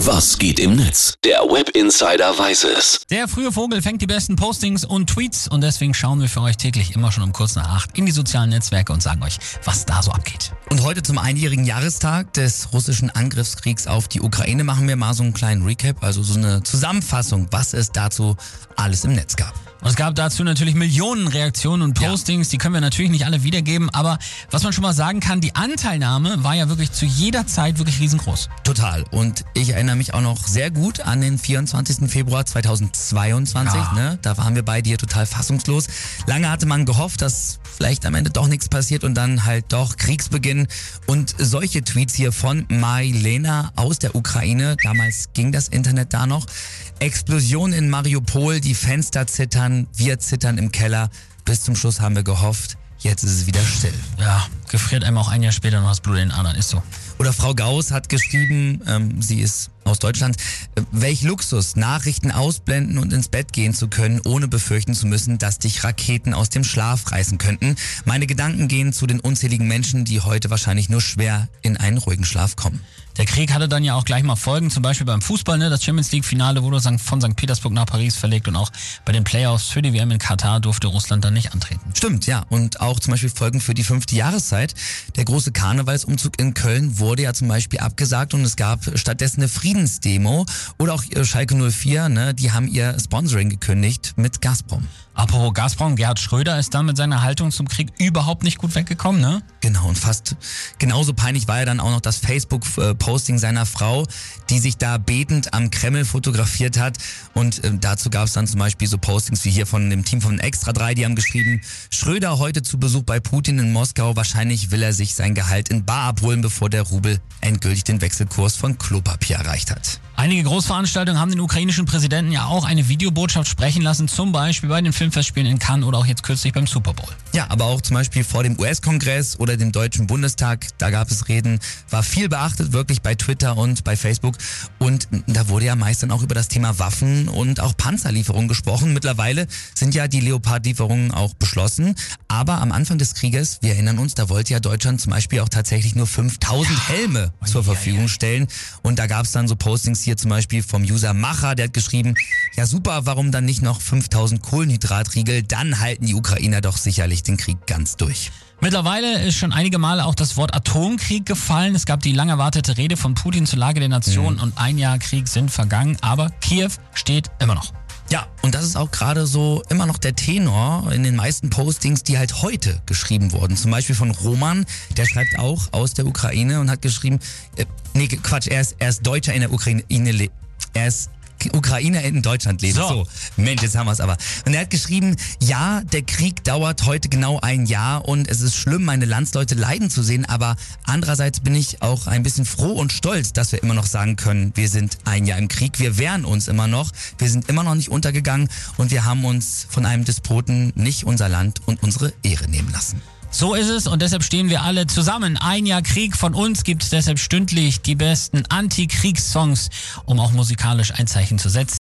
Was geht im Netz? Der Web Insider weiß es. Der frühe Vogel fängt die besten Postings und Tweets und deswegen schauen wir für euch täglich immer schon um kurz nach acht in die sozialen Netzwerke und sagen euch, was da so abgeht. Und heute zum einjährigen Jahrestag des russischen Angriffskriegs auf die Ukraine machen wir mal so einen kleinen Recap, also so eine Zusammenfassung, was es dazu alles im Netz gab. Und es gab dazu natürlich Millionen Reaktionen und Postings, ja. die können wir natürlich nicht alle wiedergeben, aber was man schon mal sagen kann, die Anteilnahme war ja wirklich zu jeder Zeit wirklich riesengroß. Total. Und ich erinnere mich auch noch sehr gut an den 24. Februar 2022. Ja. Ne? Da waren wir beide hier total fassungslos. Lange hatte man gehofft, dass vielleicht am Ende doch nichts passiert und dann halt doch Kriegsbeginn. Und solche Tweets hier von Marilena aus der Ukraine, damals ging das Internet da noch. Explosion in Mariupol, die Fenster zittern, wir zittern im Keller. Bis zum Schluss haben wir gehofft, jetzt ist es wieder still. Ja, gefriert einem auch ein Jahr später noch das Blut in den Adern, ist so. Oder Frau Gauss hat geschrieben, ähm, sie ist aus Deutschland, äh, welch Luxus, Nachrichten ausblenden und ins Bett gehen zu können, ohne befürchten zu müssen, dass dich Raketen aus dem Schlaf reißen könnten. Meine Gedanken gehen zu den unzähligen Menschen, die heute wahrscheinlich nur schwer in einen ruhigen Schlaf kommen. Der Krieg hatte dann ja auch gleich mal Folgen, zum Beispiel beim Fußball. Ne? Das Champions League-Finale wurde von St. Petersburg nach Paris verlegt und auch bei den Playoffs für die WM in Katar durfte Russland dann nicht antreten. Stimmt, ja. Und auch zum Beispiel Folgen für die fünfte Jahreszeit. Der große Karnevalsumzug in Köln wurde ja zum Beispiel abgesagt und es gab stattdessen eine Friedensdemo. Oder auch äh, Schalke 04, ne? die haben ihr Sponsoring gekündigt mit Gazprom. Apropos Gazprom, Gerhard Schröder ist dann mit seiner Haltung zum Krieg überhaupt nicht gut weggekommen, ne? Genau, und fast genauso peinlich war ja dann auch noch das Facebook-Posting seiner Frau, die sich da betend am Kreml fotografiert hat. Und äh, dazu gab es dann zum Beispiel so Postings wie hier von dem Team von Extra 3, die haben geschrieben, Schröder heute zu Besuch bei Putin in Moskau. Wahrscheinlich will er sich sein Gehalt in Bar abholen, bevor der Rubel endgültig den Wechselkurs von Klopapier erreicht hat. Einige Großveranstaltungen haben den ukrainischen Präsidenten ja auch eine Videobotschaft sprechen lassen, zum Beispiel bei den Filmfestspielen in Cannes oder auch jetzt kürzlich beim Super Bowl. Ja, aber auch zum Beispiel vor dem US-Kongress oder dem Deutschen Bundestag, da gab es Reden, war viel beachtet, wirklich bei Twitter und bei Facebook. Und da wurde ja meist dann auch über das Thema Waffen und auch Panzerlieferungen gesprochen. Mittlerweile sind ja die Leopard-Lieferungen auch beschlossen. Aber am Anfang des Krieges, wir erinnern uns, da wollte ja Deutschland zum Beispiel auch tatsächlich nur 5000 ja. Helme zur Verfügung stellen. Und da gab es dann so Postings hier zum Beispiel vom User Macher, der hat geschrieben, ja super, warum dann nicht noch 5000 Kohlenhydratriegel? Dann halten die Ukrainer doch sicherlich den Krieg ganz durch. Mittlerweile ist schon einige Male auch das Wort Atomkrieg gefallen. Es gab die lang erwartete Rede von Putin zur Lage der Nation mhm. und ein Jahr Krieg sind vergangen, aber Kiew steht immer noch. Ja, und das ist auch gerade so immer noch der Tenor in den meisten Postings, die halt heute geschrieben wurden. Zum Beispiel von Roman, der schreibt auch aus der Ukraine und hat geschrieben, äh, nee, Quatsch, er ist, er ist Deutscher in der Ukraine, er ist Ukrainer in Deutschland leben. So. so. Mensch, jetzt haben wir es aber. Und er hat geschrieben, ja, der Krieg dauert heute genau ein Jahr und es ist schlimm, meine Landsleute leiden zu sehen, aber andererseits bin ich auch ein bisschen froh und stolz, dass wir immer noch sagen können, wir sind ein Jahr im Krieg, wir wehren uns immer noch, wir sind immer noch nicht untergegangen und wir haben uns von einem Despoten nicht unser Land und unsere Ehre nehmen lassen. So ist es und deshalb stehen wir alle zusammen. Ein Jahr Krieg von uns gibt es deshalb stündlich die besten Anti-Kriegssongs, um auch musikalisch ein Zeichen zu setzen.